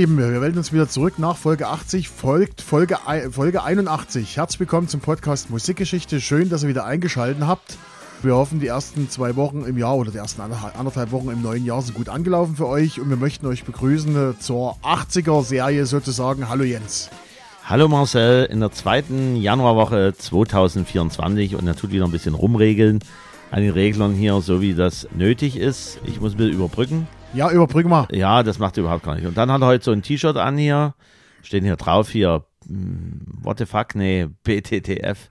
Ihr Lieben, wir melden uns wieder zurück nach Folge 80, folgt Folge, Folge 81. Herzlich willkommen zum Podcast Musikgeschichte. Schön, dass ihr wieder eingeschaltet habt. Wir hoffen, die ersten zwei Wochen im Jahr oder die ersten anderthalb Wochen im neuen Jahr sind gut angelaufen für euch und wir möchten euch begrüßen zur 80er-Serie sozusagen. Hallo Jens. Hallo Marcel, in der zweiten Januarwoche 2024 und er tut wieder ein bisschen rumregeln an den Reglern hier, so wie das nötig ist. Ich muss ein bisschen überbrücken. Ja, überbrück mal. Ja, das macht er überhaupt gar nicht. Und dann hat er heute so ein T-Shirt an hier. Stehen hier drauf hier, hm, what the fuck, nee, BTTF.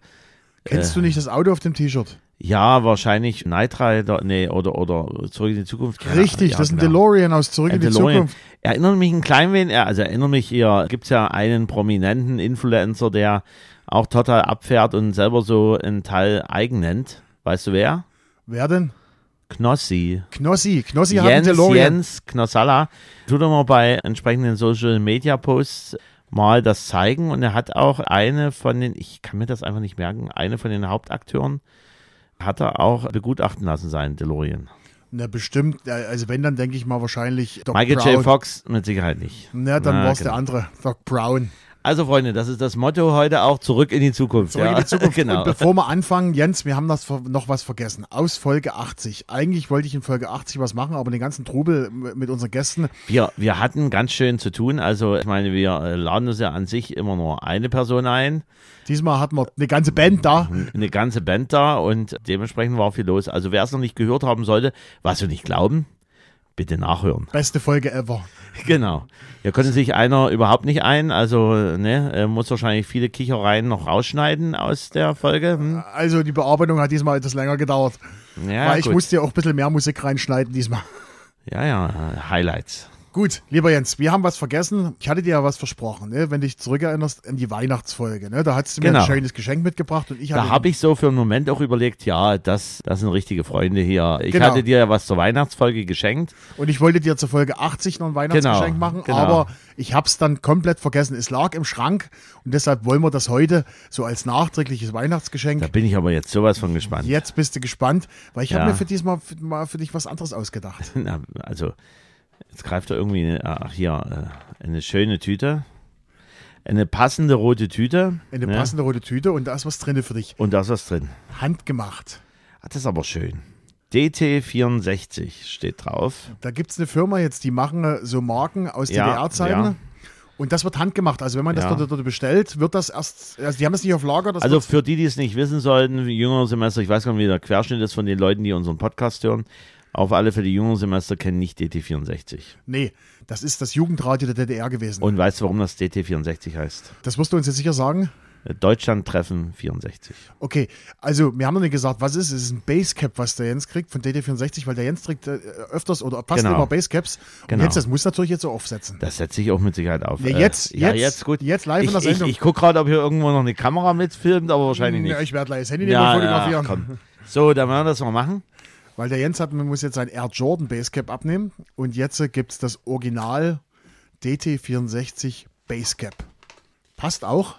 Kennst äh, du nicht das Auto auf dem T-Shirt? Ja, wahrscheinlich Night Rider, nee, oder, oder Zurück in die Zukunft. Richtig, ja, das ist ein genau. DeLorean aus Zurück ein in die DeLorean. Zukunft. Erinnert mich ein klein wenig, also erinnert mich hier, gibt es ja einen prominenten Influencer, der auch total abfährt und selber so einen Teil eigen nennt. Weißt du wer? Wer denn? Knossi. Knossi, Knossi Jens, hat DeLorean. Jens Knossalla. Tut er mal bei entsprechenden Social Media Posts mal das zeigen und er hat auch eine von den, ich kann mir das einfach nicht merken, eine von den Hauptakteuren hat er auch begutachten lassen, sein DeLorean. Na, bestimmt. Also, wenn, dann denke ich mal wahrscheinlich Doc Michael Brown. J. Fox mit Sicherheit nicht. Na, dann war es genau. der andere, Doc Brown. Also Freunde, das ist das Motto heute auch zurück in die Zukunft. Zurück ja. in die Zukunft. genau. Und bevor wir anfangen, Jens, wir haben das noch was vergessen. Aus Folge 80. Eigentlich wollte ich in Folge 80 was machen, aber den ganzen Trubel mit unseren Gästen. Wir, wir hatten ganz schön zu tun. Also ich meine, wir äh, laden uns ja an sich immer nur eine Person ein. Diesmal hatten wir eine ganze Band da. Eine ganze Band da und dementsprechend war viel los. Also wer es noch nicht gehört haben sollte, was wir nicht glauben, bitte nachhören. Beste Folge ever. Genau. Hier konnte sich einer überhaupt nicht ein, also ne, muss wahrscheinlich viele Kichereien noch rausschneiden aus der Folge. Hm? Also die Bearbeitung hat diesmal etwas länger gedauert. Ja, weil ich musste ja auch ein bisschen mehr Musik reinschneiden diesmal. Ja, ja, Highlights. Gut, lieber Jens, wir haben was vergessen. Ich hatte dir ja was versprochen, ne? wenn du dich zurückerinnerst an die Weihnachtsfolge. Ne? Da hast du mir genau. ein schönes Geschenk mitgebracht und ich Da habe ich so für einen Moment auch überlegt, ja, das, das sind richtige Freunde hier. Ich genau. hatte dir ja was zur Weihnachtsfolge geschenkt. Und ich wollte dir zur Folge 80 noch ein Weihnachtsgeschenk genau, machen, genau. aber ich habe es dann komplett vergessen. Es lag im Schrank und deshalb wollen wir das heute so als nachträgliches Weihnachtsgeschenk. Da bin ich aber jetzt sowas von gespannt. Jetzt bist du gespannt, weil ich ja. habe mir für diesmal für, mal für dich was anderes ausgedacht. Na, also Jetzt greift er irgendwie, eine, ach hier, äh, eine schöne Tüte. Eine passende rote Tüte. Eine ne? passende rote Tüte und da ist was drin für dich. Und da ist was drin. Handgemacht. Ach, das ist aber schön. DT64 steht drauf. Da gibt es eine Firma jetzt, die machen äh, so Marken aus ja, DDR-Zeiten. Ja. Und das wird handgemacht. Also wenn man das ja. dort, dort, bestellt, wird das erst, also die haben das nicht auf Lager. also für die, die es nicht wissen sollten, jüngere Semester, ich weiß gar nicht, wie der Querschnitt ist von den Leuten, die unseren Podcast hören. Auf alle für die jungen Semester kennen nicht DT64. Nee, das ist das Jugendradio der DDR gewesen. Und weißt du, warum das DT64 heißt? Das musst du uns jetzt sicher sagen. Deutschland-Treffen 64. Okay, also wir haben noch nicht gesagt, was ist es? Es ist ein Basecap, was der Jens kriegt von DT64, weil der Jens trägt äh, öfters oder fast genau. immer Basecaps. Genau. Und Jens, das muss natürlich jetzt so aufsetzen. Das setze ich auch mit Sicherheit auf. Nee, jetzt, äh, ja, jetzt, jetzt, gut. Jetzt live ich, in der Sendung. Ich, ich gucke gerade, ob hier irgendwo noch eine Kamera mitfilmt, aber wahrscheinlich nicht. Ja, ich werde gleich das Handy ja, fotografieren. Ja. So, dann werden wir das mal machen. Weil der Jens hat, man muss jetzt ein Air Jordan Basecap abnehmen und jetzt gibt es das Original DT64 Basecap. Passt auch.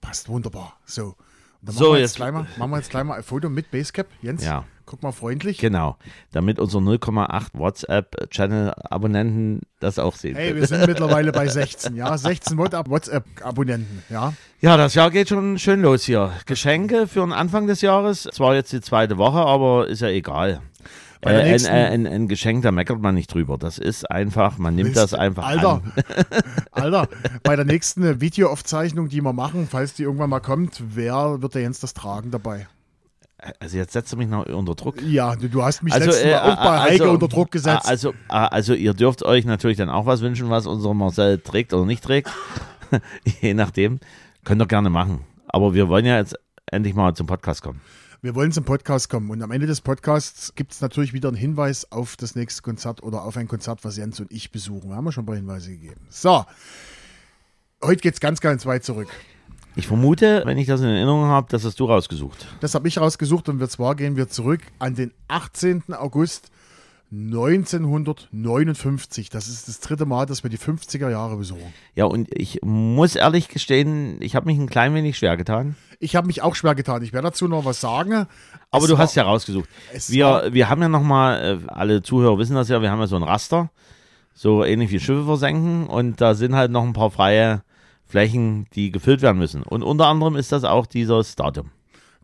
Passt wunderbar. So. Dann so, wir jetzt, jetzt gleich mal, machen wir jetzt gleich mal ein Foto mit Basecap. Jens, ja. Guck mal freundlich. Genau, damit unsere 0,8 WhatsApp-Channel-Abonnenten das auch sehen. Hey, wir sind mittlerweile bei 16, ja. 16 WhatsApp-Abonnenten, ja. Ja, das Jahr geht schon schön los hier. Geschenke für den Anfang des Jahres. Zwar jetzt die zweite Woche, aber ist ja egal. Äh, ein, äh, ein, ein, Geschenk, da meckert man nicht drüber. Das ist einfach, man nimmt das einfach Alter, an. Alter, bei der nächsten Videoaufzeichnung, die wir machen, falls die irgendwann mal kommt, wer wird der Jens das tragen dabei? Also jetzt setzt du mich noch unter Druck. Ja, du, hast mich also, letztes Mal äh, auch bei Heike also, unter Druck gesetzt. Also, also ihr dürft euch natürlich dann auch was wünschen, was unser Marcel trägt oder nicht trägt. Je nachdem. Könnt ihr gerne machen. Aber wir wollen ja jetzt endlich mal zum Podcast kommen. Wir wollen zum Podcast kommen und am Ende des Podcasts gibt es natürlich wieder einen Hinweis auf das nächste Konzert oder auf ein Konzert, was Jens und ich besuchen. Wir haben ja schon ein paar Hinweise gegeben. So, heute geht es ganz, ganz weit zurück. Ich vermute, wenn ich das in Erinnerung habe, das hast du rausgesucht. Das habe ich rausgesucht und zwar gehen wir zurück an den 18. August 1959. Das ist das dritte Mal, dass wir die 50er Jahre besuchen. Ja, und ich muss ehrlich gestehen, ich habe mich ein klein wenig schwer getan. Ich habe mich auch schwer getan. Ich werde dazu noch was sagen. Aber es du war, hast ja rausgesucht. Wir, wir haben ja nochmal, äh, alle Zuhörer wissen das ja, wir haben ja so ein Raster. so ähnlich wie Schiffe versenken und da sind halt noch ein paar freie Flächen, die gefüllt werden müssen. Und unter anderem ist das auch dieses Datum.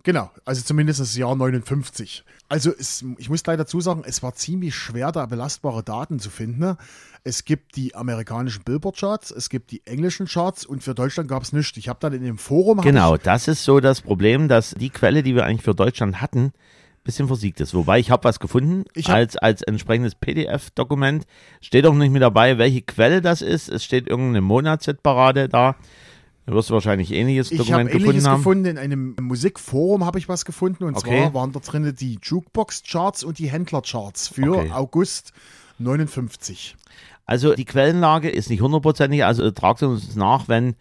Genau, also zumindest das Jahr 59. Also es, ich muss gleich dazu sagen, es war ziemlich schwer, da belastbare Daten zu finden. Es gibt die amerikanischen Billboard-Charts, es gibt die englischen Charts und für Deutschland gab es nichts. Ich habe dann in dem Forum... Genau, das ist so das Problem, dass die Quelle, die wir eigentlich für Deutschland hatten, bisschen versiegt ist. Wobei ich habe was gefunden hab- als, als entsprechendes PDF-Dokument. Steht auch nicht mit dabei, welche Quelle das ist. Es steht irgendeine Monatshitparade da. Da wirst du wahrscheinlich ähnliches Ich Dokument ähnliches gefunden haben. gefunden, in einem Musikforum habe ich was gefunden und Okay. zwar waren da drin die Jukebox-Charts und die Händler-Charts für Okay. August 59. Also die Quellenlage ist nicht hundertprozentig, also tragt uns nach, wenn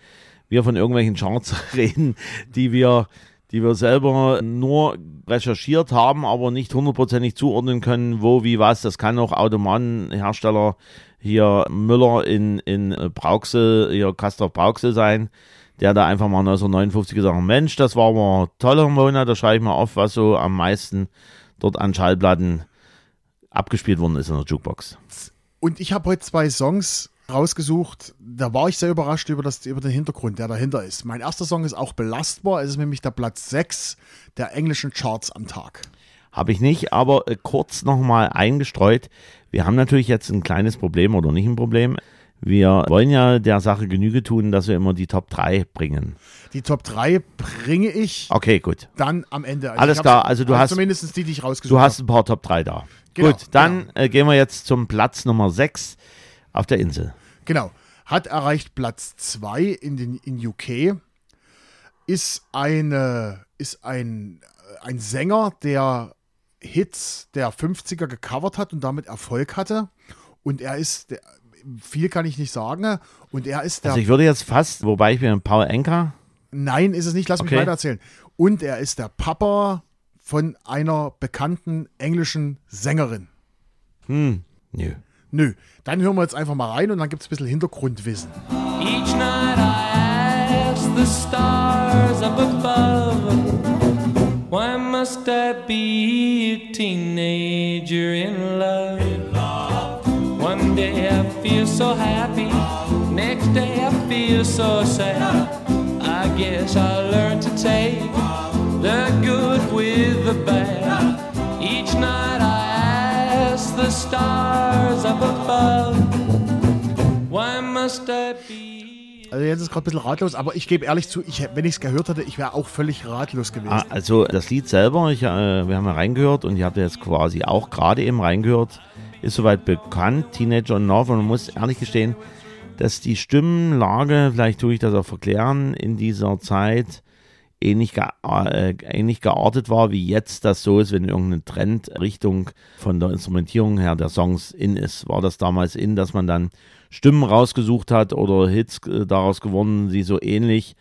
wir von irgendwelchen Charts reden, die wir, die wir selber nur recherchiert haben, aber nicht hundertprozentig zuordnen können, wo, wie, was. Das kann auch Automatenhersteller hier Müller in, in Brauxel, hier Castor Brauxel sein, der da einfach mal 1959 gesagt hat, Mensch, das war aber ein toller Monat, da schreibe ich mal auf, was so am meisten dort an Schallplatten abgespielt worden ist in der Jukebox. Und ich habe heute zwei Songs rausgesucht. Da war ich sehr überrascht über, das, über den Hintergrund, der dahinter ist. Mein erster Song ist auch belastbar. Es ist nämlich der Platz 6 der englischen Charts am Tag. Habe ich nicht, aber äh, kurz nochmal eingestreut. Wir haben natürlich jetzt ein kleines Problem oder nicht ein Problem. Wir wollen ja der Sache Genüge tun, dass wir immer die Top 3 bringen. Die Top 3 bringe ich Okay, gut. dann am Ende. Alles ich hab's- klar, also du hast- Zumindest die, die ich rausgesucht Du habe. hast ein paar Top 3 da. Genau, gut, dann äh, gehen wir jetzt zum Platz Nummer 6 auf der Insel. Genau. Hat erreicht Platz 2 in, den, in UK. Ist, eine, ist ein, ein Sänger, der Hits der 50er gecovert hat und damit Erfolg hatte. Und er ist, der, viel kann ich nicht sagen. Und er ist der, Also ich würde jetzt fast, wobei ich bin Paul Enker, nein, ist es nicht, lass mich Okay. weiter erzählen. Und er ist der Papa von einer bekannten englischen Sängerin. hm, nö. Nö, dann hören wir jetzt einfach mal rein und dann gibt es ein bisschen Hintergrundwissen. Each night I ask the stars up above, why must I be a teenager in love? One day I feel so happy, next day I feel so sad. I guess I learned to take the good with the bad. Each night I ask the stars up above. Why must I be? Also jetzt ist gerade ein bisschen ratlos, aber ich gebe ehrlich zu, ich, wenn ich es gehört hätte, ich wäre auch völlig ratlos gewesen. Ah, also das Lied selber, ich, äh, wir haben ja reingehört und ihr habt ja jetzt quasi auch gerade eben reingehört, ist soweit bekannt, Teenager in Love und man muss ehrlich gestehen, dass die Stimmenlage, vielleicht tue ich das auch verklären, in dieser Zeit ähnlich, ge äh, ähnlich geartet war, wie jetzt das so ist, wenn irgendeine Trendrichtung von der Instrumentierung her der Songs in ist. War das damals in, dass man dann Stimmen rausgesucht hat oder Hits äh, daraus gewonnen, die so ähnlich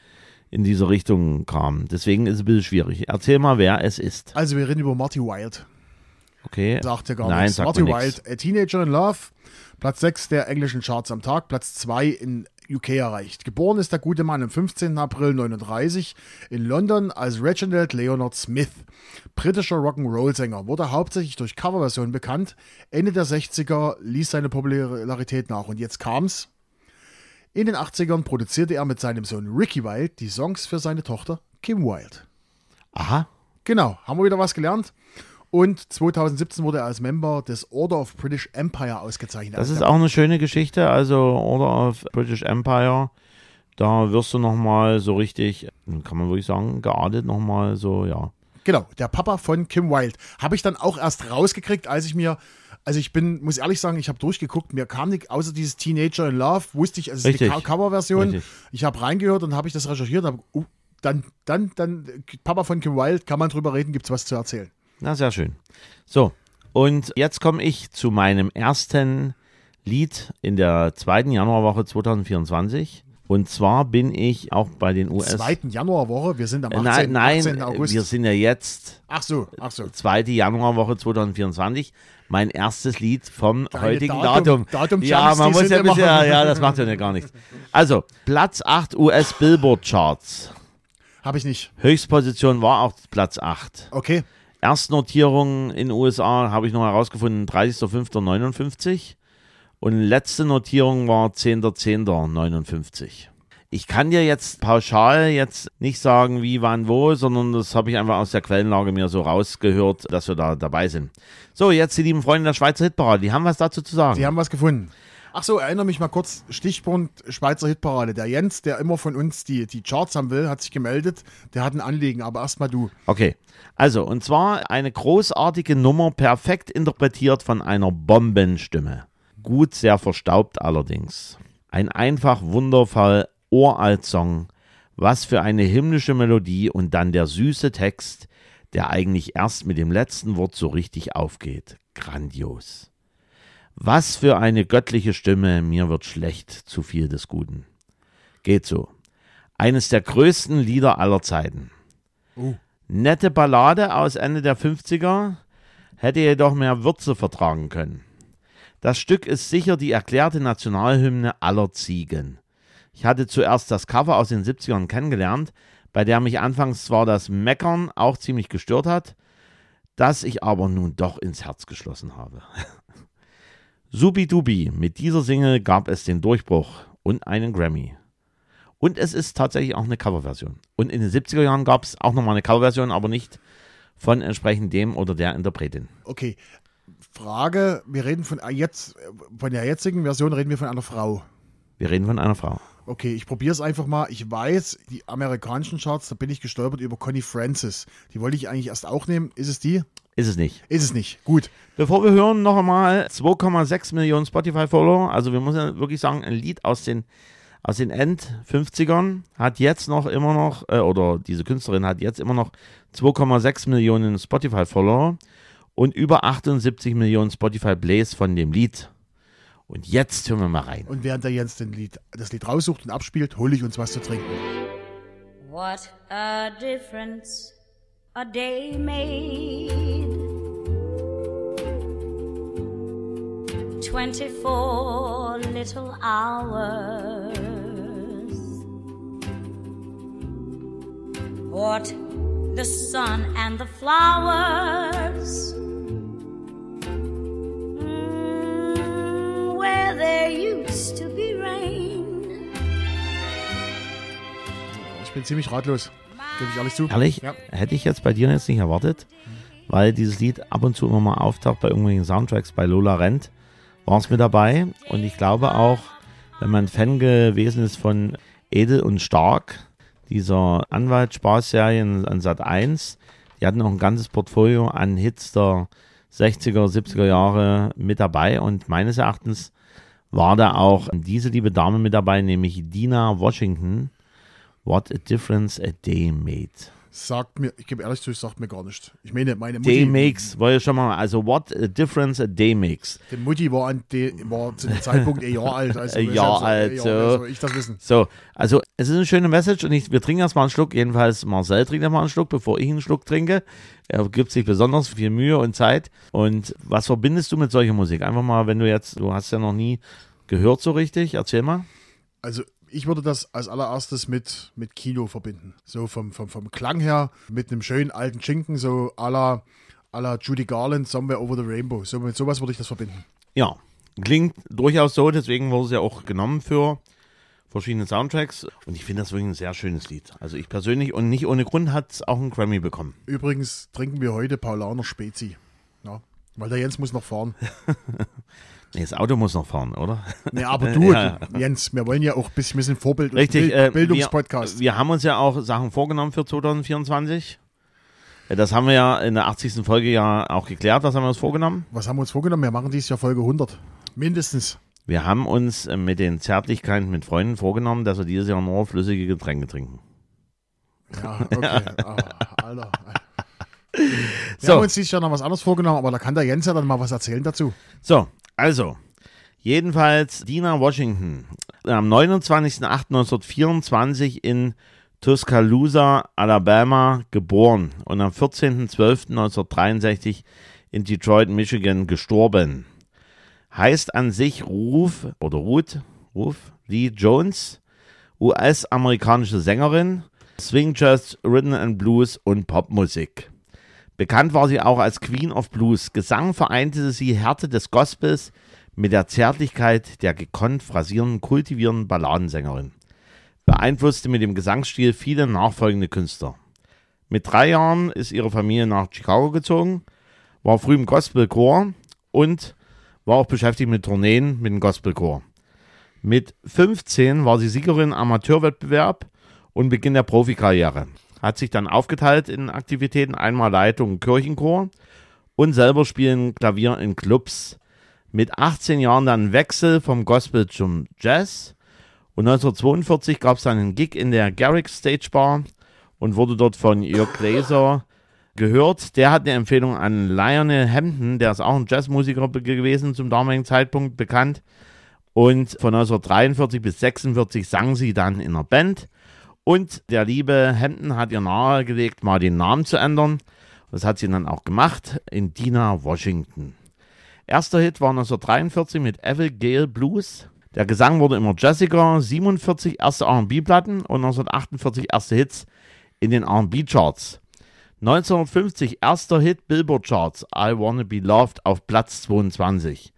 in diese Richtung kamen. Deswegen ist es ein bisschen schwierig. Erzähl mal, wer es ist. Also wir reden über Marty Wild. Okay. Sagt ja gar Nein, nichts. sagt Marty mir nichts. Wild, A Teenager in Love, Platz 6 der englischen Charts am Tag, Platz 2 in UK erreicht. Geboren ist der gute Mann am 15. April 39 in London als Reginald Leonard Smith. Britischer Rock'n'Roll-Sänger, wurde hauptsächlich durch Coverversionen bekannt. Ende der 60er ließ seine Popularität nach und jetzt kam's. In den 80ern produzierte er mit seinem Sohn Ricky Wild die Songs für seine Tochter Kim Wild. Aha. Genau, haben wir wieder was gelernt. Und 2017 wurde er als Member des Order of British Empire ausgezeichnet. Das Also ist auch eine schöne Geschichte. Also Order of British Empire. Da wirst du nochmal so richtig, kann man wirklich sagen, geadet nochmal so, ja. Genau, der Papa von Kim Wilde. Habe ich dann auch erst rausgekriegt, als ich mir, also ich bin, muss ehrlich sagen, ich habe durchgeguckt, mir kam nicht, außer dieses Teenager in Love, wusste ich, also es ist Co- Coverversion. Ich habe reingehört und habe ich das recherchiert, hab, uh, dann, dann, dann, Papa von Kim Wilde, kann man drüber reden, gibt's was zu erzählen. Na, sehr schön. So, und jetzt komme ich zu meinem ersten Lied in der zweiten Januarwoche 2024. Und zwar bin ich auch bei den US. Zweiten Januarwoche, wir sind am Äh, 18. nein, 18. nein, August. wir sind ja jetzt ach so, ach so. zweite Januarwoche 2024. Mein erstes Lied vom Deine heutigen Datum- Datum. Datum-Jumps, ja, man muss ja ein bisschen, ja, das macht ja gar nichts. Also, Platz 8 US Billboard Charts. Habe ich nicht. Höchstposition war auch Platz 8. Okay. Erstnotierung in den USA habe ich noch herausgefunden, 30.05.59. Und letzte Notierung war 10.10.59. Ich kann dir jetzt pauschal jetzt nicht sagen, wie, wann, wo, sondern das habe ich einfach aus der Quellenlage mir so rausgehört, dass wir da dabei sind. So, jetzt die lieben Freunde der Schweizer Hitparade, die haben was dazu zu sagen. Sie haben was gefunden. Ach so, erinnere mich mal kurz, Stichpunkt Schweizer Hitparade. Der Jens, der immer von uns die, die Charts haben will, hat sich gemeldet. Der hat ein Anliegen, aber erstmal du. Okay, also und zwar eine großartige Nummer, perfekt interpretiert von einer Bombenstimme. Gut, sehr verstaubt allerdings. Ein einfach wundervoll Uralt-Song. Was für eine himmlische Melodie und dann der süße Text, der eigentlich erst mit dem letzten Wort so richtig aufgeht. Grandios. Was für eine göttliche Stimme, mir wird schlecht, zu viel des Guten. Geht so. Eines der größten Lieder aller Zeiten. Oh. Nette Ballade aus Ende der 50er, hätte jedoch mehr Würze vertragen können. Das Stück ist sicher die erklärte Nationalhymne aller Ziegen. Ich hatte zuerst das Cover aus den 70ern kennengelernt, bei der mich anfangs zwar das Meckern auch ziemlich gestört hat, das ich aber nun doch ins Herz geschlossen habe. Subidubi, mit dieser Single gab es den Durchbruch und einen Grammy. Und es ist tatsächlich auch eine Coverversion. Und in den 70er Jahren gab es auch nochmal eine Coverversion, aber nicht von entsprechend dem oder der Interpretin. Okay. Frage, wir reden von jetzt, von der jetzigen Version reden wir von einer Frau. Wir reden von einer Frau. Okay, ich probiere es einfach mal. Ich weiß, die amerikanischen Charts, da bin ich gestolpert über Connie Francis. Die wollte ich eigentlich erst auch nehmen. Ist es die? Ist es nicht. Ist es nicht. Gut. Bevor wir hören, noch einmal 2,6 Millionen Spotify-Follower. Also wir müssen ja wirklich sagen, ein Lied aus den, aus den End-50ern hat jetzt noch immer noch, äh, oder diese Künstlerin hat jetzt immer noch 2,6 Millionen Spotify-Follower und über 78 Millionen Spotify-Plays von dem Lied. Und jetzt hören wir mal rein. Und während der Jens den Lied, das Lied raussucht und abspielt, hole ich uns was zu trinken. What a difference a day made. 24 little hours. What the sun and the flowers. Mm, where there used to be rain. Ich bin ziemlich ratlos. Gebe ich ehrlich zu. Ehrlich, Ja. hätte ich jetzt bei dir jetzt nicht erwartet, weil dieses Lied ab und zu immer mal auftaucht bei irgendwelchen Soundtracks, bei Lola Rent war es mit dabei. Und ich glaube auch, wenn man Fan gewesen ist von Edel und Stark, dieser Anwaltsspaßserien an Sat 1, die hatten auch ein ganzes Portfolio an Hits der 60er, 70er Jahre mit dabei. Und meines Erachtens war da auch diese liebe Dame mit dabei, nämlich Dina Washington. What a difference a day made. Sagt mir, ich gebe ehrlich zu, sagt mir gar nicht. Ich meine, meine Day Mutti, makes, wollte ich schon mal, also what a difference a day makes. die Mutti war, an de, war zu dem Zeitpunkt ein Jahr alt. Also Ein Jahr alt, ja, so. soll ich das wissen? So, also es ist eine schöne Message und ich, wir trinken erstmal einen Schluck. Jedenfalls Marcel trinkt erstmal einen Schluck, bevor ich einen Schluck trinke. Er gibt sich besonders viel Mühe und Zeit. Und was verbindest du mit solcher Musik? Einfach mal, wenn du jetzt, du hast ja noch nie gehört so richtig, erzähl mal. Also ich würde das als allererstes mit, mit Kino verbinden. So vom, vom, vom Klang her, mit einem schönen alten Schinken, so à la, à la Judy Garland, Somewhere Over the Rainbow. So, mit sowas würde ich das verbinden. Ja, klingt durchaus so, deswegen wurde es ja auch genommen für verschiedene Soundtracks. Und ich finde das wirklich ein sehr schönes Lied. Also ich persönlich und nicht ohne Grund hat es auch einen Grammy bekommen. Übrigens trinken wir heute Paulaner Spezi. Ja, weil der Jens muss noch fahren. Nee, das Auto muss noch fahren, oder? Nee, aber du, Ja. Jens, wir wollen ja auch ein bisschen, Vorbild Richtig, Bild, äh, Bildungspodcast. Wir, wir haben uns ja auch Sachen vorgenommen für 2024. Äh, Das haben wir ja in der 80. Folge ja auch geklärt. Was haben wir uns vorgenommen? Was haben wir uns vorgenommen? Wir machen dieses Jahr Folge 100. Mindestens. Wir haben uns äh, mit den Zärtlichkeiten mit Freunden vorgenommen, dass wir dieses Jahr nur flüssige Getränke trinken. Ja, okay. Ah, Alter. Wir So. haben uns dieses Jahr noch was anderes vorgenommen, aber da kann der Jens ja dann mal was erzählen dazu. So, also, jedenfalls Dina Washington, am 29.08.1924 in Tuscaloosa, Alabama, geboren und am 14.12.1963 in Detroit, Michigan, gestorben. Heißt an sich Ruf oder Ruth, Ruf Lee Jones, US-amerikanische Sängerin, Swing Jazz, Rhythm and Blues und Popmusik. Bekannt war sie auch als Queen of Blues. Gesang vereinte sie Härte des Gospels mit der Zärtlichkeit der gekonnt phrasierenden, kultivierenden Balladensängerin. Beeinflusste mit dem Gesangsstil viele nachfolgende Künstler. Mit drei Jahren ist ihre Familie nach Chicago gezogen, war früh im Gospelchor und war auch beschäftigt mit Tourneen mit dem Gospelchor. Mit 15 war sie Siegerin Amateurwettbewerb und Beginn der Profikarriere. Hat sich dann aufgeteilt in Aktivitäten, einmal Leitung Kirchenchor und selber spielen Klavier in Clubs. Mit 18 Jahren dann Wechsel vom Gospel zum Jazz. Und 1942 gab es dann einen Gig in der Garrick Stage Bar und wurde dort von Jörg Gläser gehört. Der hat eine Empfehlung an Lionel Hampton, der ist auch ein Jazzmusiker gewesen zum damaligen Zeitpunkt bekannt. Und von 1943 bis 1946 sang sie dann in einer Band. Und der liebe Hampton hat ihr nahegelegt, mal den Namen zu ändern. Das hat sie dann auch gemacht in Dina Washington. Erster Hit war 1943 mit Evil Gale Blues. Der Gesang wurde immer jazziger. 47 erste R&B-Platten und 1948 erste Hits in den R&B-Charts. 1950 erster Hit Billboard Charts I Wanna Be Loved auf Platz 22.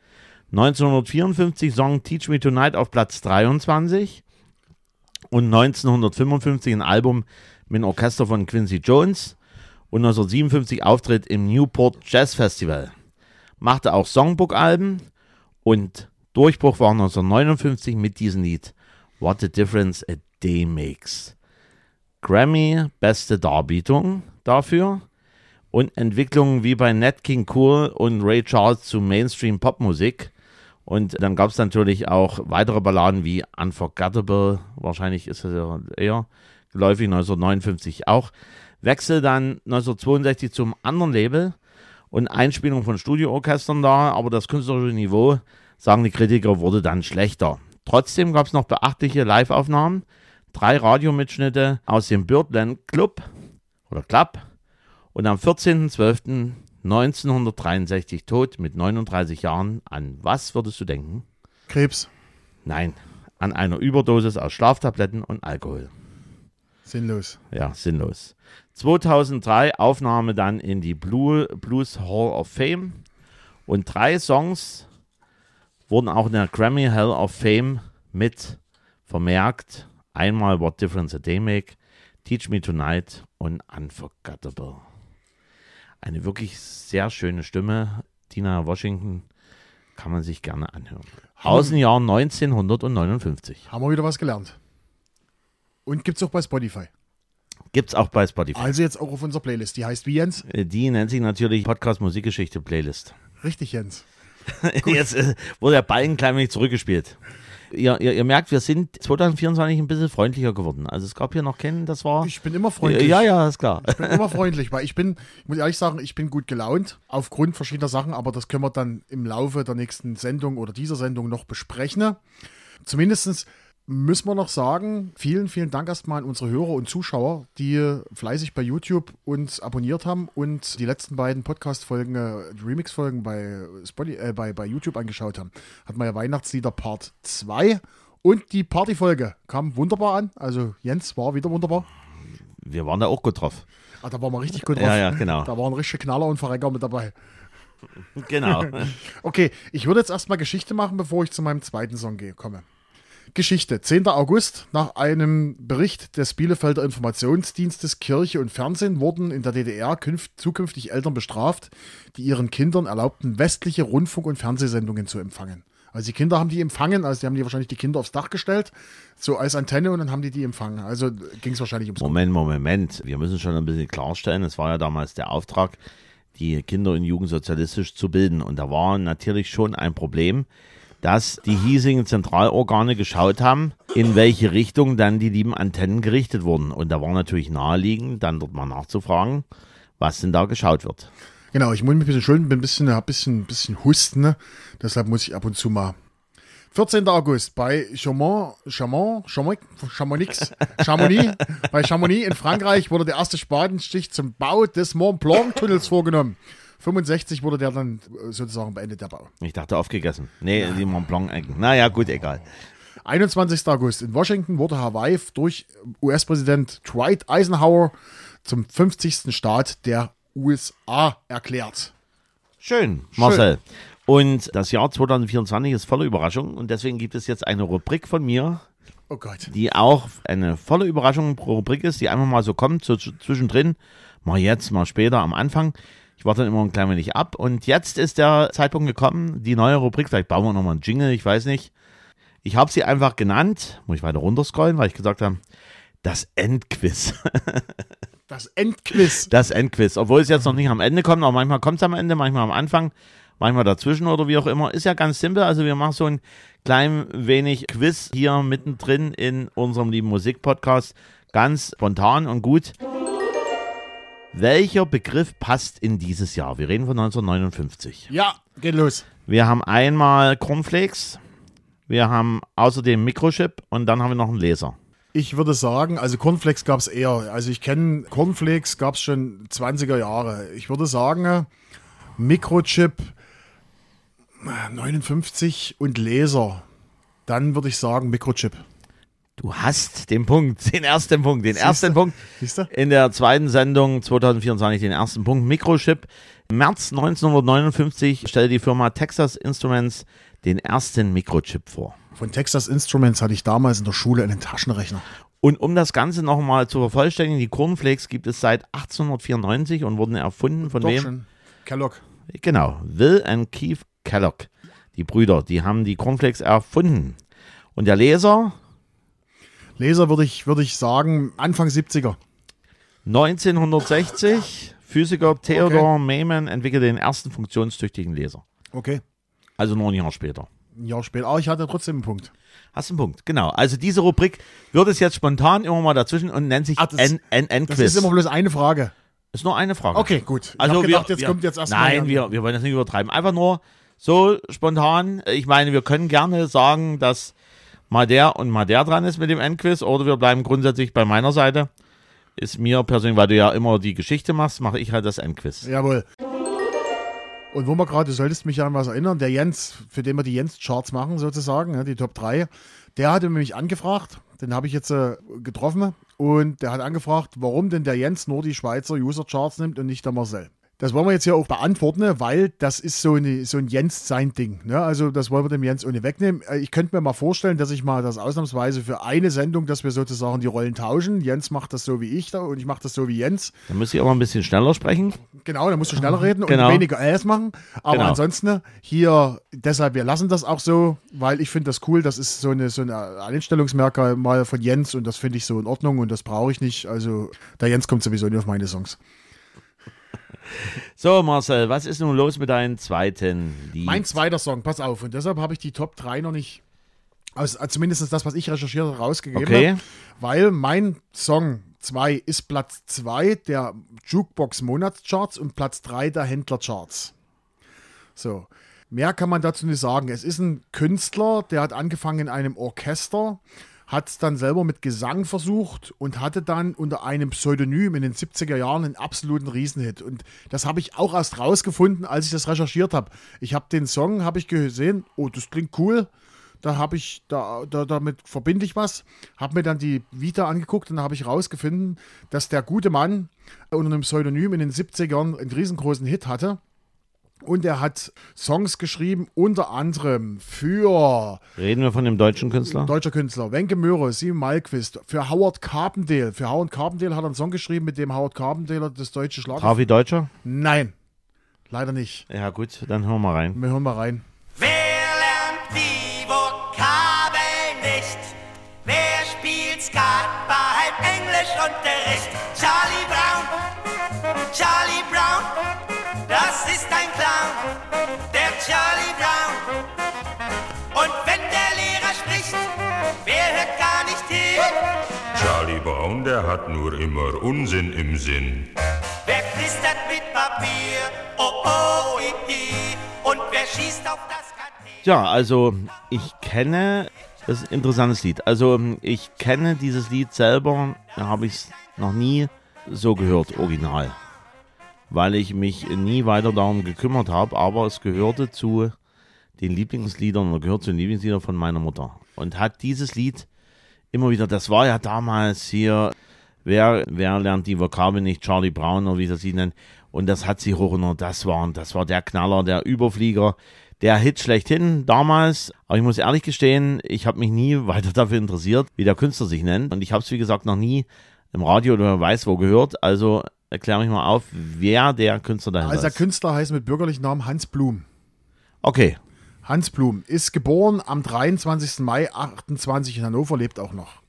1954 Song Teach Me Tonight auf Platz 23 und 1955 ein Album mit dem Orchester von Quincy Jones und 1957 Auftritt im Newport Jazz Festival. Machte auch Songbook-Alben und Durchbruch war 1959 mit diesem Lied What a Difference a Day Makes. Grammy beste Darbietung dafür und Entwicklungen wie bei Nat King Cole und Ray Charles zu Mainstream Popmusik. Und dann gab es natürlich auch weitere Balladen wie Unforgettable, wahrscheinlich ist es eher geläufig, 1959 auch. Wechsel dann 1962 zum anderen Label und Einspielung von Studioorchestern da, aber das künstlerische Niveau, sagen die Kritiker, wurde dann schlechter. Trotzdem gab es noch beachtliche Live-Aufnahmen, drei Radiomitschnitte aus dem Birdland Club oder Club und am 14.12.1963 tot mit 39 Jahren. An was würdest du denken? Krebs. Nein, an einer Überdosis aus Schlaftabletten und Alkohol. Sinnlos. Ja, sinnlos. 2003 Aufnahme dann in die Blue, Blues Hall of Fame und drei Songs wurden auch in der Grammy Hall of Fame mit vermerkt. Einmal What Difference a Day Make, Teach Me Tonight und Unforgettable. Eine wirklich sehr schöne Stimme. Tina Washington kann man sich gerne anhören. Aus dem Jahr 1959. Haben wir wieder was gelernt. Und gibt's auch bei Spotify. Gibt's auch bei Spotify. Also jetzt auch auf unserer Playlist. Die heißt wie Jens? Die nennt sich natürlich Podcast Musikgeschichte Playlist. Richtig, Jens. Jetzt äh, wurde der Ball ein klein wenig zurückgespielt. Ihr, ihr, ihr merkt, wir sind 2024 ein bisschen freundlicher geworden. Also es gab hier noch kennen, das war. Ich bin immer freundlich. ja, ja, ist klar. Ich bin immer freundlich, weil ich bin, ich muss ehrlich sagen, ich bin gut gelaunt aufgrund verschiedener Sachen, aber das können wir dann im Laufe der nächsten Sendung oder dieser Sendung noch besprechen. Zumindest müssen wir noch sagen, vielen, vielen Dank erstmal an unsere Hörer und Zuschauer, die fleißig bei YouTube uns abonniert haben und die letzten beiden Podcast-Folgen, äh, Remix-Folgen bei, Spotify, äh, bei, bei YouTube angeschaut haben. Hatten wir ja Weihnachtslieder Part 2 und die Partyfolge kam wunderbar an. Also Jens war wieder wunderbar. Wir waren da auch gut drauf. Ah, da waren wir richtig gut drauf. Ja, ja, genau. Da waren richtige Knaller und Verrecker mit dabei. Genau. Okay, ich würde jetzt erstmal Geschichte machen, bevor ich zu meinem zweiten Song gehe, komme. Geschichte. 10. August. Nach einem Bericht des Bielefelder Informationsdienstes Kirche und Fernsehen wurden in der DDR künft, zukünftig Eltern bestraft, die ihren Kindern erlaubten, westliche Rundfunk- und Fernsehsendungen zu empfangen. Also die Kinder haben die empfangen, also die haben die wahrscheinlich die Kinder aufs Dach gestellt, so als Antenne und dann haben die die empfangen. Also ging es wahrscheinlich ums Moment, Moment, Moment. Wir müssen schon ein bisschen klarstellen, es war ja damals der Auftrag, die Kinder und Jugend sozialistisch zu bilden. Und da war natürlich schon ein Problem, dass die hiesigen Zentralorgane geschaut haben, in welche Richtung dann die lieben Antennen gerichtet wurden. Und da war natürlich naheliegend, dann dort mal nachzufragen, was denn da geschaut wird. Genau, ich muss mich ein bisschen schulden, bin ein bisschen, ein bisschen, bisschen Husten, ne? deshalb muss ich ab und zu mal. 14. August bei Chaumont, Chaumont, Chaumont, Chamonix, Chamonix, bei Chamonix in Frankreich wurde der erste Spatenstich zum Bau des Mont Blanc Tunnels vorgenommen. 65 wurde der dann äh, sozusagen beendet, der Bau. Ich dachte aufgegessen. Nee, die Mont Blanc-Ecken. Naja, gut, egal. 21. August in Washington wurde Hawaii durch US-Präsident Dwight Eisenhower zum 50. Staat der USA erklärt. Schön, Marcel. Und das Jahr 2024 ist voller Überraschungen und deswegen gibt es jetzt eine Rubrik von mir, Oh die auch eine volle Überraschung pro Rubrik ist, die einfach mal so kommt, so zw- zwischendrin, mal jetzt, mal später, am Anfang. Ich warte dann immer ein klein wenig ab und jetzt ist der Zeitpunkt gekommen, die neue Rubrik, vielleicht bauen wir nochmal einen Jingle, ich weiß nicht. Ich habe sie einfach genannt, muss ich weiter runterscrollen, weil ich gesagt habe, das Endquiz. Das Endquiz. Das Endquiz. Obwohl es jetzt noch nicht am Ende kommt, aber manchmal kommt es am Ende, manchmal am Anfang, manchmal dazwischen oder wie auch immer. Ist ja ganz simpel. Also wir machen so ein klein wenig Quiz hier mittendrin in unserem lieben Musikpodcast. Ganz spontan und gut. Welcher Begriff passt in dieses Jahr? Wir reden von 1959. Ja, geht los. Wir haben einmal Cornflakes, wir haben außerdem Mikrochip und dann haben wir noch einen Laser. Ich würde sagen, also Cornflakes gab es eher. Also ich kenne Cornflakes, gab es schon 20er Jahre. Ich würde sagen, Mikrochip äh, 59 und Laser. Dann würde ich sagen Mikrochip. Du hast den Punkt, den ersten Punkt, den ersten du? Punkt. Siehst du? In der zweiten Sendung 2024 den ersten Punkt. Mikrochip. Im März 1959 stellte die Firma Texas Instruments den ersten Mikrochip vor. Von Texas Instruments hatte ich damals in der Schule einen Taschenrechner. Und um das Ganze nochmal zu vervollständigen, die Cornflakes gibt es seit 1894 und wurden erfunden von Doch wem? schon. Kellogg. Genau, Will and Keith Kellogg. Die Brüder, die haben die Cornflakes erfunden. Und der Laser, Laser würde ich, würde ich sagen Anfang 70er. 1960, Physiker Theodore Mayman entwickelte den ersten funktionstüchtigen Laser. Okay. Also nur ein Jahr später. Ein Jahr später. Aber ich hatte trotzdem einen Punkt. Hast einen Punkt, genau. Also diese Rubrik wird es jetzt spontan immer mal dazwischen und nennt sich Ach, das- N N N Das ist immer bloß eine Frage. Ist nur eine Frage. Okay, gut. Ich Also hab gedacht, wir, jetzt wir, kommt jetzt erstmal. Nein, wir, wir wollen das nicht übertreiben. Einfach nur so spontan. Ich meine, wir können gerne sagen, dass mal der und mal der dran ist mit dem Endquiz oder wir bleiben grundsätzlich bei meiner Seite. Ist mir persönlich, weil du ja immer die Geschichte machst, mache ich halt das Endquiz. Jawohl. Und wo wir gerade, du solltest mich an was erinnern, der Jens, für den wir die Jens-Charts machen, sozusagen, ja, die Top 3, der hatte mich angefragt, den habe ich jetzt äh, getroffen und der hat angefragt, warum denn der Jens nur die Schweizer User-Charts nimmt und nicht der Marcel. Das wollen wir jetzt hier auch beantworten, weil das ist so, eine, so ein Jens sein Ding. Ne? Also das wollen wir dem Jens ohne wegnehmen. Äh, Ich könnte mir mal vorstellen, dass ich mal das ausnahmsweise für eine Sendung, dass wir sozusagen die Rollen tauschen. Jens macht das so wie ich da und ich mache das so wie Jens. Dann müsste ich aber ein bisschen schneller sprechen. Genau, da musst du schneller reden Genau. und weniger Äs machen. Aber Genau. ansonsten hier, deshalb, wir lassen das auch so, weil ich finde das cool. Das ist so eine, so eine Einstellungsmerkmal mal von Jens und das finde ich so in Ordnung und das brauche ich nicht. Also der Jens kommt sowieso nicht auf meine Songs. So, Marcel, was ist nun los mit deinem zweiten Lied? Mein zweiter Song, pass auf. Und deshalb habe ich die Top 3 noch nicht, also zumindest das, was ich recherchiert habe, rausgegeben. Okay. Weil mein Song 2 ist Platz 2 der Jukebox Monatscharts und Platz 3 der Händlercharts. So. Mehr kann man dazu nicht sagen. Es ist ein Künstler, der hat angefangen in einem Orchester, hat es dann selber mit Gesang versucht und hatte dann unter einem Pseudonym in den 70er Jahren einen absoluten Riesenhit. Und das habe ich auch erst rausgefunden, als ich das recherchiert habe. Ich habe den Song, habe ich gesehen, oh, das klingt cool. Da habe ich, da, da, damit verbinde ich was. Habe mir dann die Vita angeguckt und da habe ich rausgefunden, dass der gute Mann unter einem Pseudonym in den 70ern einen riesengroßen Hit hatte. Und er hat Songs geschrieben, unter anderem für Reden wir von dem deutschen Künstler? deutscher Künstler Wenke Möhre, Simon Malquist, für Howard Carpendale. Für Howard Carpendale hat er einen Song geschrieben, mit dem Howard Carpendale das deutsche Schlager. Travi Deutscher? Nein, leider nicht. Ja, gut, dann hören wir rein. Wir hören mal rein. Der hat nur immer Unsinn im Sinn. Wer knistert mit Papier? Oh, oh, i, i. Und wer schießt auf das Kartier? Ja, also ich kenne, das ist ein interessantes Lied. Also ich kenne dieses Lied selber, habe ich es noch nie so gehört, original. Weil ich mich nie weiter darum gekümmert habe, aber es gehörte zu den Lieblingsliedern oder gehört zu den Lieblingsliedern von meiner Mutter. Und hat dieses Lied immer wieder, das war ja damals hier, wer, wer lernt die Vokabel nicht, Charlie Brown oder wie das sie nennt. Und das hat sie hoch und das war, das war der Knaller, der Überflieger. der Hit schlechthin damals. Aber ich muss ehrlich gestehen, ich habe mich nie weiter dafür interessiert, wie der Künstler sich nennt. Und ich habe es, wie gesagt, noch nie im Radio oder weiß wo gehört. Also erklär mich mal auf, wer der Künstler dahinter Also der ist. Künstler heißt mit bürgerlichen Namen Hans Blum. Okay, Hans Blum ist geboren am 23. Mai 28 in Hannover, lebt auch noch.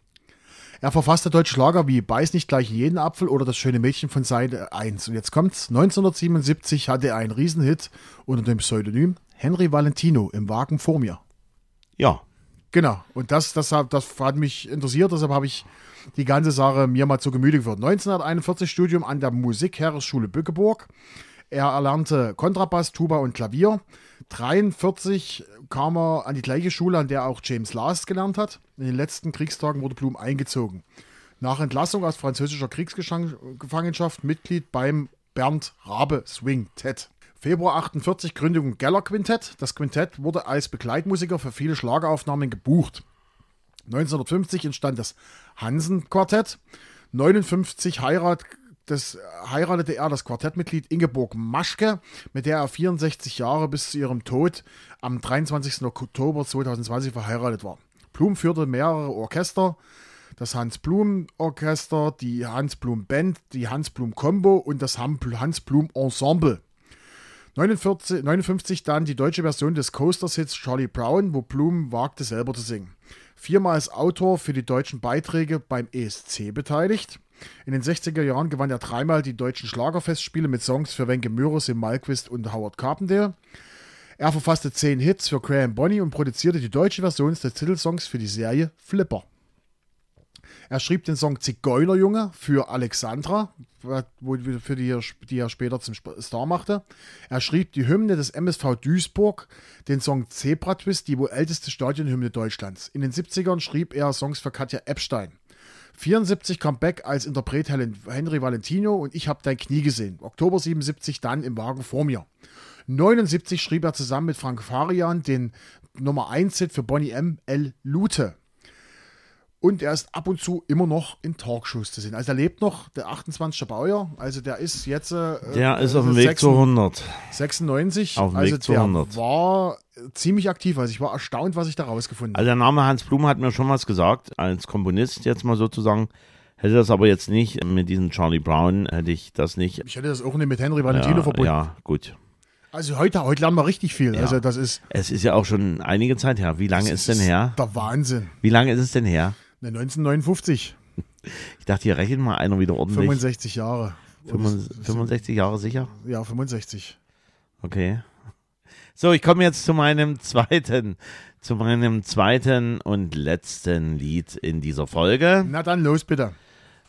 Er verfasste deutsche Schlager wie Beiß nicht gleich in jeden Apfel oder Das schöne Mädchen von Seite 1. Und jetzt kommt's. 1977 hatte er einen Riesenhit unter dem Pseudonym Henry Valentino im Wagen vor mir. ja. Genau. Und das, das, hat- das hat mich interessiert, deshalb habe ich die ganze Sache mir mal zu Gemüte geführt. 1941 Studium an der Musikherresschule Bückeburg. Er erlernte Kontrabass, Tuba und Klavier. 43 kam er an die gleiche Schule, an der auch James Last gelernt hat. In den letzten Kriegstagen wurde Blum eingezogen. Nach Entlassung aus französischer Kriegsgefangenschaft Mitglied beim Bernd Rabe Swing Tet. Februar 48 Gründung Geller Quintett. Das Quintett wurde als Begleitmusiker für viele Schlageraufnahmen gebucht. 1950 entstand das Hansen-Quartett. 59 heirat, das, heiratete er das Quartettmitglied Ingeborg Maschke, mit der er 64 Jahre bis zu ihrem Tod am 23. Oktober 2020 verheiratet war. Blum führte mehrere Orchester, das Hans Blum Orchester, die Hans Blum Band, die Hans Blum Combo und das Hans Blum Ensemble. 49, 59 dann die deutsche Version des Coasters-Hits Charlie Brown, wo Blum wagte selber zu singen. Viermal als Autor für die deutschen Beiträge beim ESC beteiligt. In den 60er Jahren gewann er dreimal die deutschen Schlagerfestspiele mit Songs für Wenke Mührer, Sim Malquist und Howard Carpendale. Er verfasste zehn Hits für Graham Bonny und produzierte die deutsche Version des Titelsongs für die Serie Flipper. Er schrieb den Song Zigeunerjunge für Alexandra, für die, er- die er später zum Star machte. Er schrieb die Hymne des MSV Duisburg, den Song Zebra Twist, die wohl älteste Stadionhymne Deutschlands. In den 70ern schrieb er Songs für Katja Epstein. 74 kam Beck als Interpret Henry Valentino und Ich hab dein Knie gesehen. Oktober 77 dann im Wagen vor mir. 79 schrieb er zusammen mit Frank Farian den Nummer 1 Hit für Bonnie M. L. Lute. Und er ist ab und zu immer noch in Talkshows zu sehen. Also er lebt noch, der 28. Baujahr. Also der ist jetzt. Äh, Der ist äh, auf dem Weg zu 100. 96. Auf dem also Weg zu der 100. war äh, ziemlich aktiv. Also ich war erstaunt, was ich da rausgefunden Also der Name Hans Blum hat mir schon was gesagt, als Komponist jetzt mal sozusagen. Hätte das aber jetzt nicht mit diesem Charlie Brown, hätte ich das nicht. Ich hätte das auch nicht mit Henry Valentino Ja, verbunden. ja, gut. Also heute, heute lernen wir richtig viel. Ja. Also das ist Es ist ja auch schon einige Zeit her. Wie lange ist denn her? der Wahnsinn. Wie lange ist es denn her? Ne, 1959, Ich dachte, hier rechnet mal einer wieder ordentlich. 65 Jahre. 65, 65 Jahre sicher? Ja, 65. Okay. So, ich komme jetzt zu meinem zweiten, zu meinem zweiten und letzten Lied in dieser Folge. Na dann los bitte.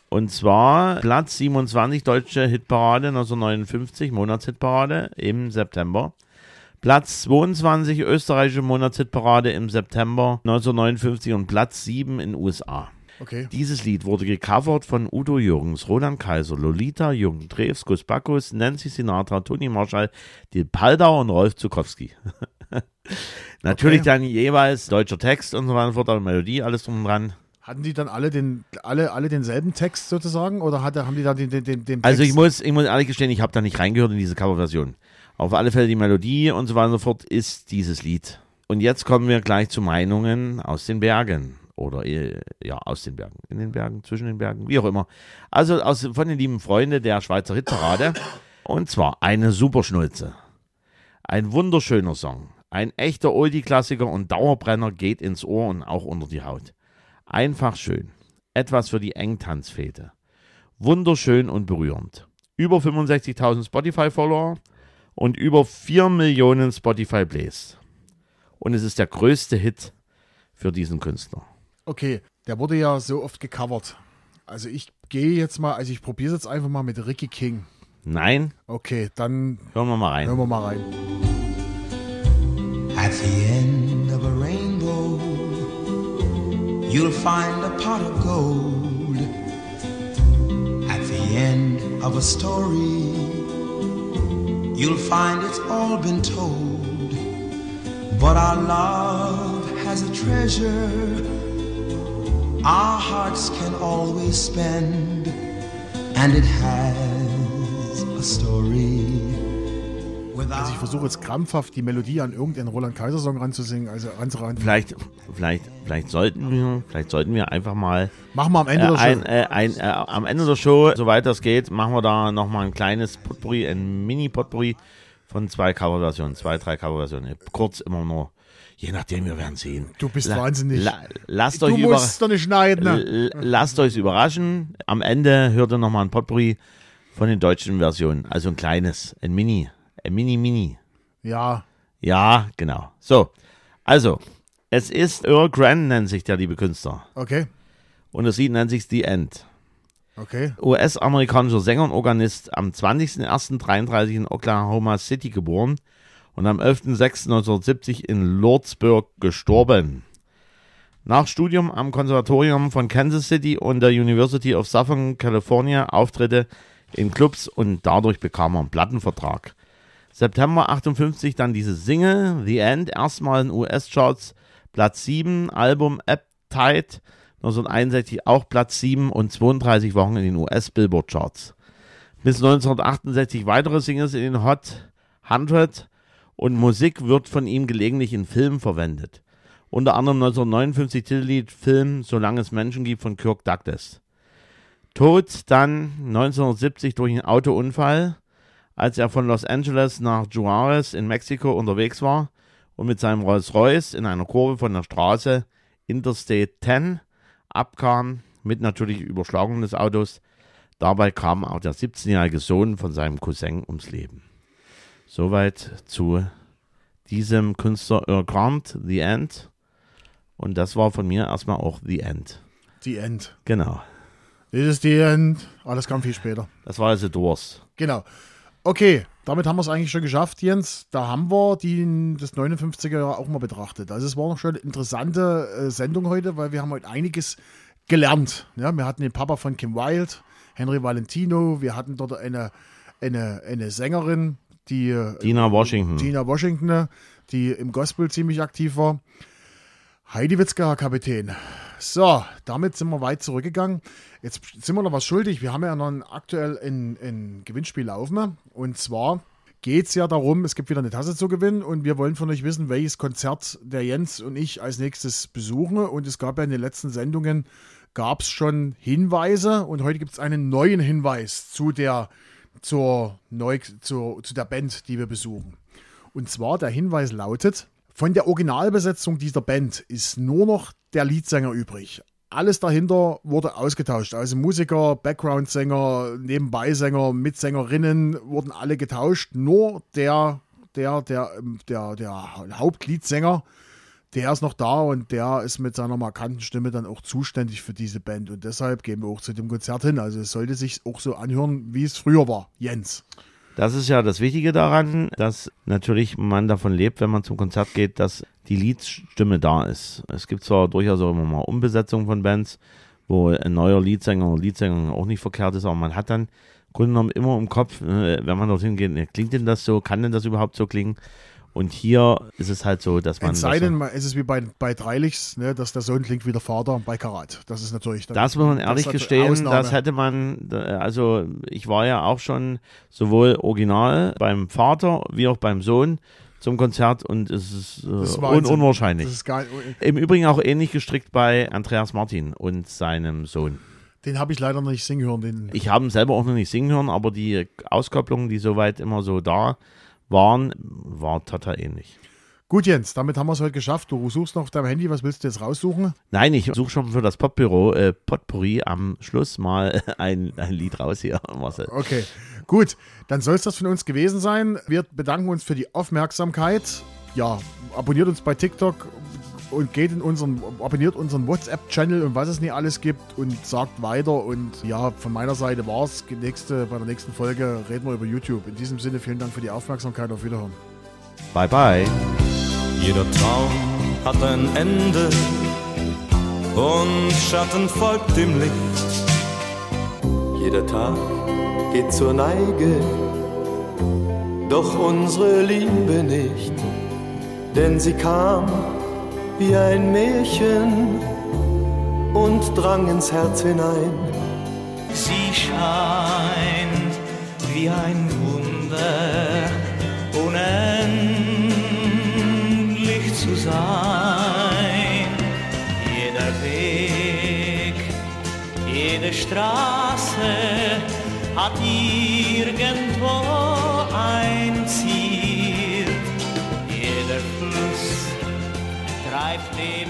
Und zwar Platz 27 deutsche Hitparade 1959, Monatshitparade im September. Platz 22 österreichische Monatshitparade im September 1959 und Platz 7 in USA. Okay. Dieses Lied wurde gecovert von Udo Jürgens, Roland Kaiser, Lolita, Jürgen Drews, Gus Bacchus, Nancy Sinatra, Toni Marshall, Dil Paldau und Rolf Zukowski. Natürlich Okay. dann jeweils deutscher Text und so weiter Melodie, alles drum und dran. Hatten die dann alle, den, alle, alle denselben Text sozusagen? Oder hatte, haben die dann den, den, den, Also Text? ich muss, ich muss ehrlich gestehen, ich habe da nicht reingehört in diese Coverversion. Auf alle Fälle die Melodie und so weiter und so fort ist dieses Lied. Und jetzt kommen wir gleich zu Meinungen aus den Bergen. Oder äh, ja, aus den Bergen. In den Bergen, zwischen den Bergen, wie auch immer. Also aus, von den lieben Freunden der Schweizer Hitparade. Und zwar eine Superschnulze. Ein wunderschöner Song. Ein echter Oldie-Klassiker und Dauerbrenner geht ins Ohr und auch unter die Haut. Einfach schön. Etwas für die Engtanzfete. Wunderschön und berührend. Über 65.000 Spotify-Follower und über 4 Millionen Spotify-Plays. Und es ist der größte Hit für diesen Künstler. Okay, der wurde ja so oft gecovert. Also ich gehe jetzt mal, also ich probiere es jetzt einfach mal mit Ricky King. Nein, Okay, dann hören wir mal rein. hören wir mal rein. At the end of a rainbow, you'll find a pot of gold. At the end of a story, you'll find it's all been told. But our love has a treasure our hearts can always spend, and it has a story. Also ich versuche jetzt krampfhaft die Melodie an irgendeinen Roland Kaiser Song ranzusingen, also ranzureihen. Vielleicht, vielleicht, vielleicht sollten wir, vielleicht sollten wir einfach mal Machen wir am Ende äh, der Show. ein, äh, ein, äh, am Ende der Show, soweit das geht, machen wir da nochmal ein kleines Potpourri, ein Mini-Potpourri von zwei Coverversionen, zwei, drei Coverversionen. Kurz immer nur, je nachdem, wir werden sehen. Du bist wahnsinnig. La, lasst du euch über, musst doch nicht schneiden. Ne? Lasst euch überraschen. Am Ende hört ihr nochmal ein Potpourri von den deutschen Versionen. Also ein kleines, ein Mini, ein Mini-Mini. Ja, Ja, genau. So, also, es ist Earl Grant, nennt sich der liebe Künstler. okay, Und das Lied nennt sich The End. okay. US-amerikanischer Sänger und Organist, am 20.01.33 in Oklahoma City geboren und am 11.06.1970 in Lordsburg gestorben. Nach Studium am Konservatorium von Kansas City und der University of Southern California Auftritte in Clubs und dadurch bekam er einen Plattenvertrag. September 58 dann diese Single, The End, erstmal in US-Charts, Platz 7, Album Appetite, 1961 auch Platz 7 und 32 Wochen in den US-Billboard-Charts. Bis 1968 weitere Singles in den Hot 100 und Musik wird von ihm gelegentlich in Filmen verwendet. Unter anderem 1959 Titellied Film Solange es Menschen gibt von Kirk Douglas. Tod dann 1970 durch einen Autounfall, als er von Los Angeles nach Juarez in Mexiko unterwegs war und mit seinem Rolls-Royce in einer Kurve von der Straße Interstate 10 abkam, mit natürlich Überschlagung des Autos. Dabei kam auch der 17-jährige Sohn von seinem Cousin ums Leben. Soweit zu diesem Künstler Earl Grant, The End. Und das war von mir erstmal auch The End. The End. Genau. Das ist The End. Ah, das kam viel später. Das war also Doors. Genau. Okay, damit haben wir es eigentlich schon geschafft, Jens. Da haben wir die, das 59er Jahr auch mal betrachtet. Also es war noch schon eine interessante äh, Sendung heute, weil wir haben heute einiges gelernt. Ja, wir hatten den Papa von Kim Wilde, Henry Valentino. Wir hatten dort eine, eine, eine Sängerin, die äh, Dina Washington. Gina Washington, die im Gospel ziemlich aktiv war. Heidi Witzka, Kapitän. So, damit sind wir weit zurückgegangen. Jetzt sind wir noch was schuldig. Wir haben ja noch aktuell ein, ein Gewinnspiel laufen. Und zwar geht es ja darum, es gibt wieder eine Tasse zu gewinnen und wir wollen von euch wissen, welches Konzert der Jens und ich als nächstes besuchen. Und es gab ja in den letzten Sendungen gab es schon Hinweise und heute gibt es einen neuen Hinweis zu der, zur, neu, zu, zu der Band, die wir besuchen. Und zwar der Hinweis lautet, von der Originalbesetzung dieser Band ist nur noch der Leadsänger übrig. Alles dahinter wurde ausgetauscht. Also Musiker, Background-Sänger, Nebenbeisänger, Mitsängerinnen wurden alle getauscht. Nur der, der, der, der, der Hauptleadsänger, der ist noch da und der ist mit seiner markanten Stimme dann auch zuständig für diese Band. Und deshalb gehen wir auch zu dem Konzert hin. Also es sollte sich auch so anhören, wie es früher war. Jens. Das ist ja das Wichtige daran, dass natürlich man davon lebt, wenn man zum Konzert geht, dass die Leadstimme da ist. Es gibt zwar durchaus auch immer mal Umbesetzungen von Bands, wo ein neuer Leadsänger oder Leadsänger auch nicht verkehrt ist, aber man hat dann im Grunde genommen immer im Kopf, äh, wenn man dorthin geht, äh, klingt denn das so, kann denn das überhaupt so klingen? Und hier ist es halt so, dass man. Es sei das- denn, man- es ist wie bei, bei Dreilichs, ne, dass der Sohn klingt wie der Vater bei Karat. Das ist natürlich. dann- Das muss man ehrlich ist gestehen, Ausnahme. das hätte man, also ich war ja auch schon sowohl original beim Vater wie auch beim Sohn zum Konzert und es ist äh, Das ist un unwahrscheinlich. Das ist. Im Übrigen auch ähnlich gestrickt bei Andreas Martin und seinem Sohn. Den habe ich leider noch nicht singen hören. Den, Ich habe ihn selber auch noch nicht singen hören, aber die Auskopplungen, die soweit immer so da waren, war total ähnlich. Gut, Jens, damit haben wir es heute geschafft. Du suchst noch auf deinem Handy. Was willst du jetzt raussuchen? Nein, ich suche schon für das Popbüro äh, Potpourri am Schluss mal ein, ein Lied raus hier, Marcel. Okay, gut. Dann soll es das von uns gewesen sein. Wir bedanken uns für die Aufmerksamkeit. Ja, abonniert uns bei TikTok und geht in unseren, abonniert unseren WhatsApp-Channel und was es nicht alles gibt und sagt weiter. Und ja, von meiner Seite war es. Nächste, bei der nächsten Folge reden wir über YouTube. In diesem Sinne, vielen Dank für die Aufmerksamkeit. Auf Wiederhören. Bye, bye. Jeder Traum hat ein Ende und Schatten folgt dem Licht. Jeder Tag geht zur Neige, doch unsere Liebe nicht, denn sie kam wie ein Märchen und drang ins Herz hinein. Sie scheint wie ein Wunder unendlich zu sein. Jeder Weg, jede Straße hat irgendwo life live.